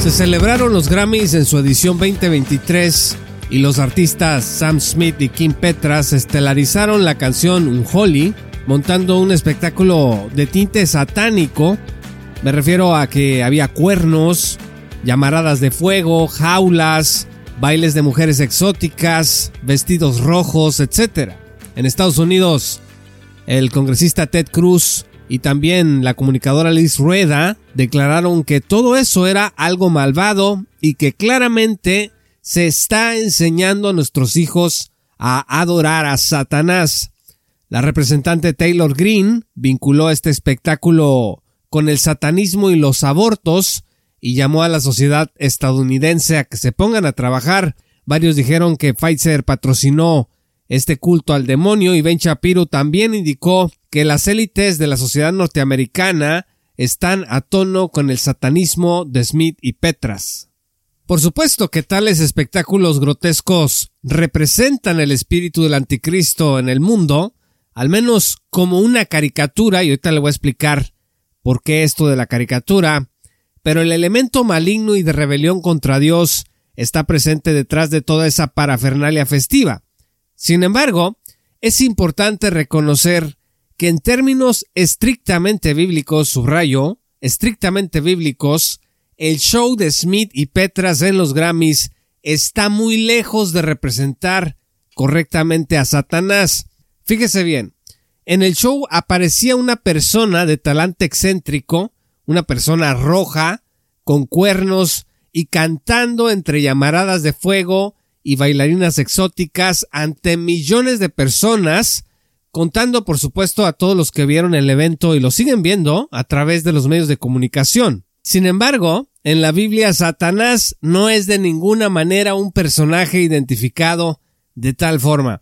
Se celebraron los Grammys en su edición 2023 y los artistas Sam Smith y Kim Petras estelarizaron la canción Unholy, montando un espectáculo de tinte satánico. Me refiero a que había cuernos, llamaradas de fuego, jaulas, bailes de mujeres exóticas, vestidos rojos, etc. En Estados Unidos, el congresista Ted Cruz y también la comunicadora Liz Rueda declararon que todo eso era algo malvado y que claramente se está enseñando a nuestros hijos a adorar a Satanás. La representante Taylor Green vinculó este espectáculo con el satanismo y los abortos y llamó a la sociedad estadounidense a que se pongan a trabajar. Varios dijeron que Pfizer patrocinó este culto al demonio y Ben Shapiro también indicó que las élites de la sociedad norteamericana están a tono con el satanismo de Smith y Petras. Por supuesto que tales espectáculos grotescos representan el espíritu del anticristo en el mundo, al menos como una caricatura, y ahorita le voy a explicar por qué esto de la caricatura, pero el elemento maligno y de rebelión contra Dios está presente detrás de toda esa parafernalia festiva. Sin embargo, es importante reconocer que en términos estrictamente bíblicos, subrayo, estrictamente bíblicos, el show de Smith y Petras en los Grammys está muy lejos de representar correctamente a Satanás. Fíjese bien, en el show aparecía una persona de talante excéntrico, una persona roja, con cuernos y cantando entre llamaradas de fuego y bailarinas exóticas ante millones de personas, contando por supuesto a todos los que vieron el evento y lo siguen viendo a través de los medios de comunicación. Sin embargo, en la Biblia Satanás no es de ninguna manera un personaje identificado de tal forma.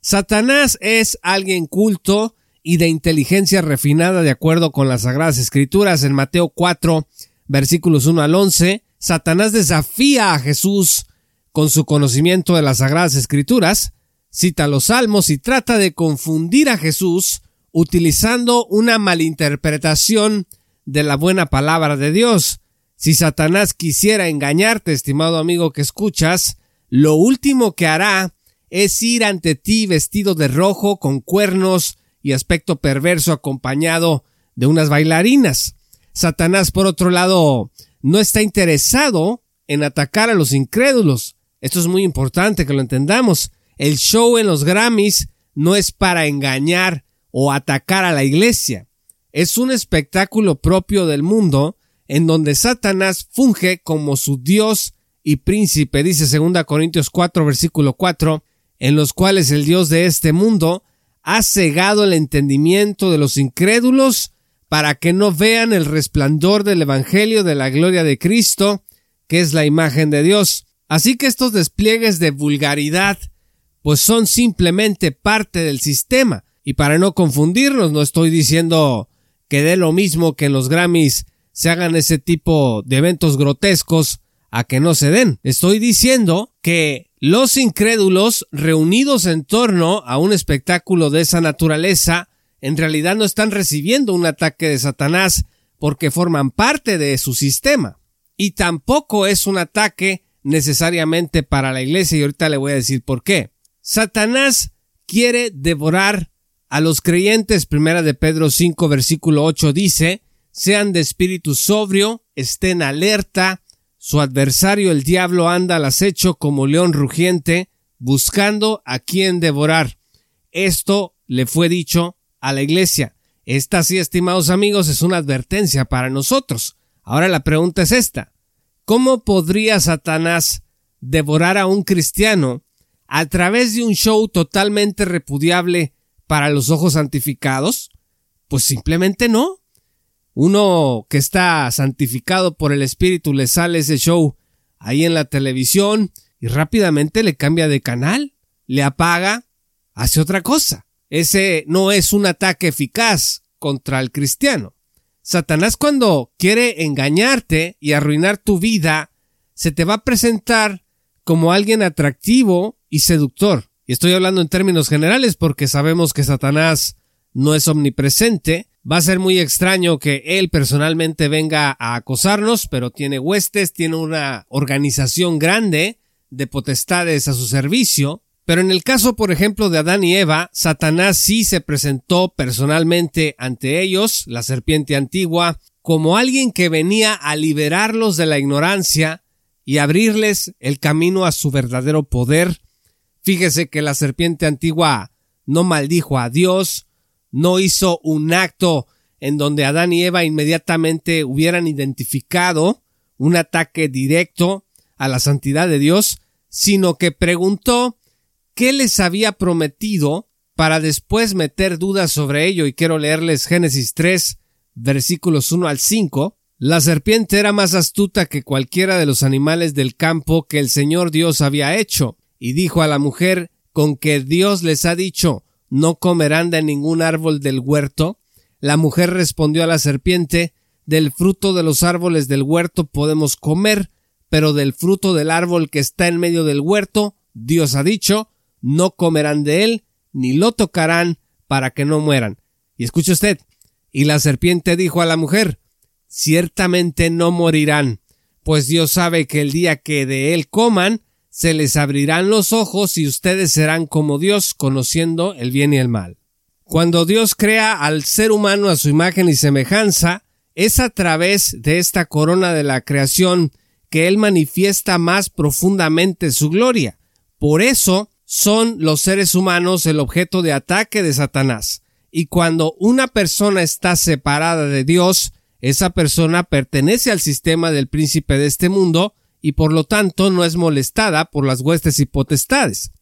Satanás es alguien culto y de inteligencia refinada de acuerdo con las Sagradas Escrituras en Mateo 4 versículos 1 al 11. Satanás desafía a Jesús con su conocimiento de las Sagradas Escrituras, cita los Salmos y trata de confundir a Jesús utilizando una malinterpretación de la buena palabra de Dios. Si Satanás quisiera engañarte, estimado amigo que escuchas, lo último que hará es ir ante ti vestido de rojo con cuernos y aspecto perverso acompañado de unas bailarinas. Satanás, por otro lado, no está interesado en atacar a los incrédulos. Esto es muy importante que lo entendamos. El show en los Grammys no es para engañar o atacar a la iglesia. Es un espectáculo propio del mundo en donde Satanás funge como su Dios y príncipe, dice 2 Corintios 4 versículo 4, en los cuales el Dios de este mundo ha cegado el entendimiento de los incrédulos para que no vean el resplandor del Evangelio de la gloria de Cristo, que es la imagen de Dios. Así que estos despliegues de vulgaridad pues son simplemente parte del sistema. Y para no confundirnos, no estoy diciendo que dé lo mismo que en los Grammys se hagan ese tipo de eventos grotescos a que no se den. Estoy diciendo que los incrédulos reunidos en torno a un espectáculo de esa naturaleza en realidad no están recibiendo un ataque de Satanás porque forman parte de su sistema. Y tampoco es un ataque necesariamente para la iglesia y ahorita le voy a decir por qué. Satanás quiere devorar a los creyentes. Primera de Pedro 5 versículo 8 dice, sean de espíritu sobrio, estén alerta, su adversario el diablo anda al acecho como león rugiente, buscando a quien devorar. Esto le fue dicho a la iglesia. Esta sí, estimados amigos, es una advertencia para nosotros. Ahora la pregunta es esta. ¿Cómo podría Satanás devorar a un cristiano a través de un show totalmente repudiable para los ojos santificados? Pues simplemente no. Uno que está santificado por el Espíritu le sale ese show ahí en la televisión y rápidamente le cambia de canal, le apaga, hace otra cosa. Ese no es un ataque eficaz contra el cristiano. Satanás cuando quiere engañarte y arruinar tu vida, se te va a presentar como alguien atractivo y seductor. Y estoy hablando en términos generales porque sabemos que Satanás no es omnipresente. Va a ser muy extraño que él personalmente venga a acosarnos, pero tiene huestes, tiene una organización grande de potestades a su servicio. Pero en el caso, por ejemplo, de Adán y Eva, Satanás sí se presentó personalmente ante ellos, la serpiente antigua, como alguien que venía a liberarlos de la ignorancia y abrirles el camino a su verdadero poder. Fíjese que la serpiente antigua no maldijo a Dios, no hizo un acto en donde Adán y Eva inmediatamente hubieran identificado un ataque directo a la santidad de Dios, sino que preguntó qué les había prometido para después meter dudas sobre ello y quiero leerles Génesis 3 versículos 1 al 5. La serpiente era más astuta que cualquiera de los animales del campo que el Señor Dios había hecho, y dijo a la mujer con que Dios les ha dicho no comerán de ningún árbol del huerto. La mujer respondió a la serpiente del fruto de los árboles del huerto podemos comer, pero del fruto del árbol que está en medio del huerto, Dios ha dicho, no comerán de él, ni lo tocarán, para que no mueran. Y escuche usted, y la serpiente dijo a la mujer, ciertamente no morirán, pues Dios sabe que el día que de él coman, se les abrirán los ojos y ustedes serán como Dios, conociendo el bien y el mal. Cuando Dios crea al ser humano a su imagen y semejanza, es a través de esta corona de la creación que Él manifiesta más profundamente su gloria. Por eso son los seres humanos el objeto de ataque de Satanás. Y cuando una persona está separada de Dios, esa persona pertenece al sistema del príncipe de este mundo y por lo tanto no es molestada por las huestes y potestades.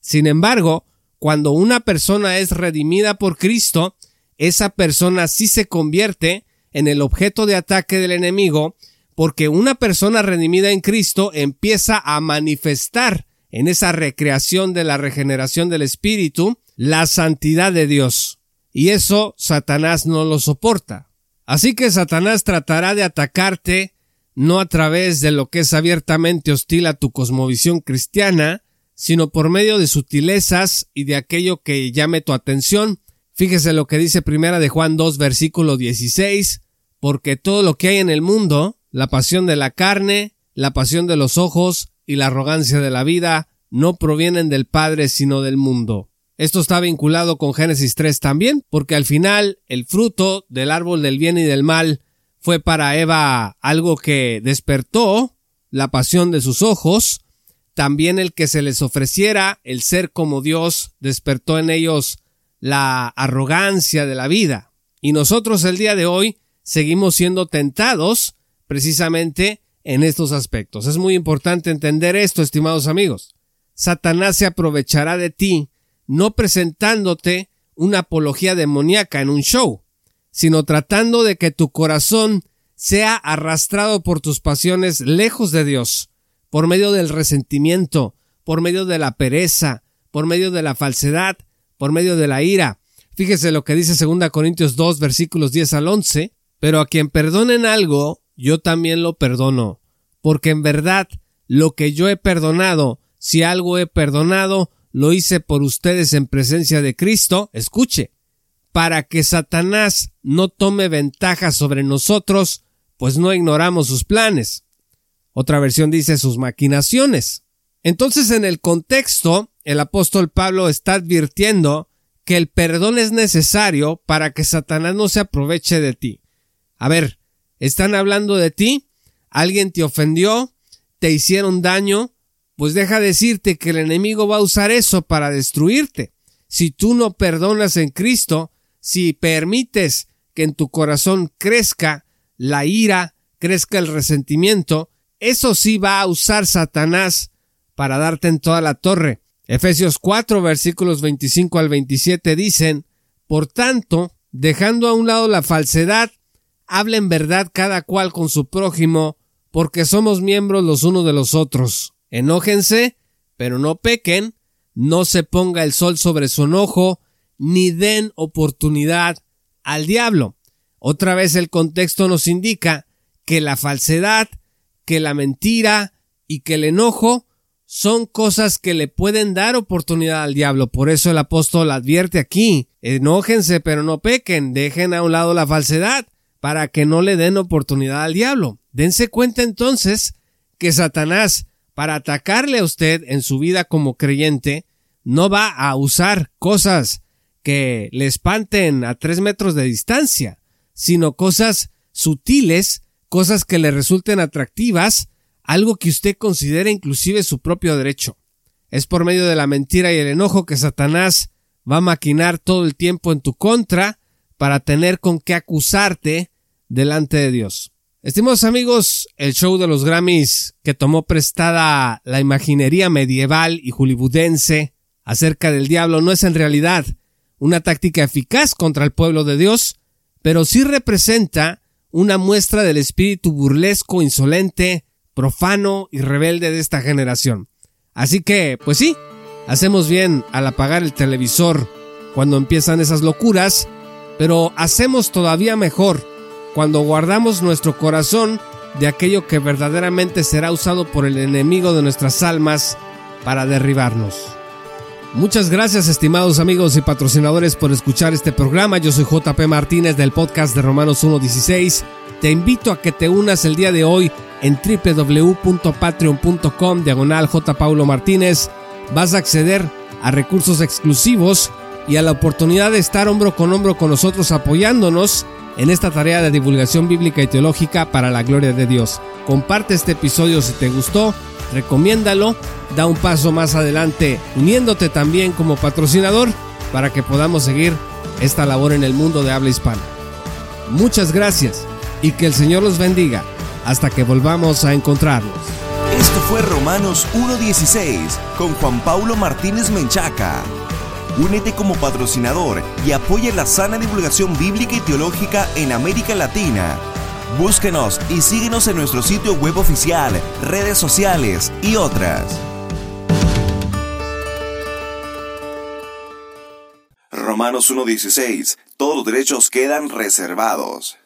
Sin embargo, cuando una persona es redimida por Cristo, esa persona sí se convierte en el objeto de ataque del enemigo, porque una persona redimida en Cristo empieza a manifestar en esa recreación de la regeneración del Espíritu la santidad de Dios. Y eso Satanás no lo soporta. Así que Satanás tratará de atacarte no a través de lo que es abiertamente hostil a tu cosmovisión cristiana, sino por medio de sutilezas y de aquello que llame tu atención. Fíjese lo que dice primera de Juan 2 versículo 16, porque todo lo que hay en el mundo, la pasión de la carne, la pasión de los ojos y la arrogancia de la vida, no provienen del Padre sino del mundo. Esto está vinculado con Génesis 3 también, porque al final el fruto del árbol del bien y del mal fue para Eva algo que despertó la pasión de sus ojos, también el que se les ofreciera el ser como Dios despertó en ellos la arrogancia de la vida. Y nosotros el día de hoy seguimos siendo tentados precisamente en estos aspectos. Es muy importante entender esto, estimados amigos. Satanás se aprovechará de ti no presentándote una apología demoníaca en un show, sino tratando de que tu corazón sea arrastrado por tus pasiones lejos de Dios, por medio del resentimiento, por medio de la pereza, por medio de la falsedad, por medio de la ira. Fíjese lo que dice 2 Corintios 2 versículos 10 al 11, pero a quien perdonen algo, yo también lo perdono, porque en verdad lo que yo he perdonado, si algo he perdonado, lo hice por ustedes en presencia de Cristo, escuche, para que Satanás no tome ventaja sobre nosotros, pues no ignoramos sus planes. Otra versión dice sus maquinaciones. Entonces, en el contexto, el apóstol Pablo está advirtiendo que el perdón es necesario para que Satanás no se aproveche de ti. A ver, ¿están hablando de ti? ¿Alguien te ofendió? ¿Te hicieron daño? Pues deja decirte que el enemigo va a usar eso para destruirte. Si tú no perdonas en Cristo, si permites que en tu corazón crezca la ira, crezca el resentimiento, eso sí va a usar Satanás para darte en toda la torre. Efesios 4 versículos 25 al 27 dicen, Por tanto, dejando a un lado la falsedad, hablen verdad cada cual con su prójimo, porque somos miembros los unos de los otros. Enójense, pero no pequen, no se ponga el sol sobre su enojo, ni den oportunidad al diablo. Otra vez el contexto nos indica que la falsedad, que la mentira y que el enojo son cosas que le pueden dar oportunidad al diablo. Por eso el apóstol advierte aquí, enójense pero no pequen, dejen a un lado la falsedad para que no le den oportunidad al diablo. Dense cuenta entonces que Satanás, para atacarle a usted en su vida como creyente, no va a usar cosas que le espanten a tres metros de distancia, sino cosas sutiles, cosas que le resulten atractivas, algo que usted considere inclusive su propio derecho. Es por medio de la mentira y el enojo que Satanás va a maquinar todo el tiempo en tu contra para tener con qué acusarte delante de Dios. Estimados amigos, el show de los Grammys que tomó prestada la imaginería medieval y hollywoodense acerca del diablo no es en realidad una táctica eficaz contra el pueblo de Dios, pero sí representa una muestra del espíritu burlesco, insolente, profano y rebelde de esta generación. Así que, pues sí, hacemos bien al apagar el televisor cuando empiezan esas locuras, pero hacemos todavía mejor cuando guardamos nuestro corazón de aquello que verdaderamente será usado por el enemigo de nuestras almas para derribarnos. Muchas gracias estimados amigos y patrocinadores por escuchar este programa. Yo soy JP Martínez del podcast de Romanos 1.16. Te invito a que te unas el día de hoy en www.patreon.com diagonal J. Paulo Martínez. Vas a acceder a recursos exclusivos y a la oportunidad de estar hombro con hombro con nosotros apoyándonos en esta tarea de divulgación bíblica y teológica para la gloria de Dios. Comparte este episodio si te gustó recomiéndalo, da un paso más adelante uniéndote también como patrocinador para que podamos seguir esta labor en el mundo de habla hispana. Muchas gracias y que el Señor los bendiga hasta que volvamos a encontrarnos. Esto fue Romanos 1.16 con Juan Paulo Martínez Menchaca. Únete como patrocinador y apoya la sana divulgación bíblica y teológica en América Latina Búsquenos y síguenos en nuestro sitio web oficial, redes sociales y otras. Romanos 1.16. Todos los derechos quedan reservados.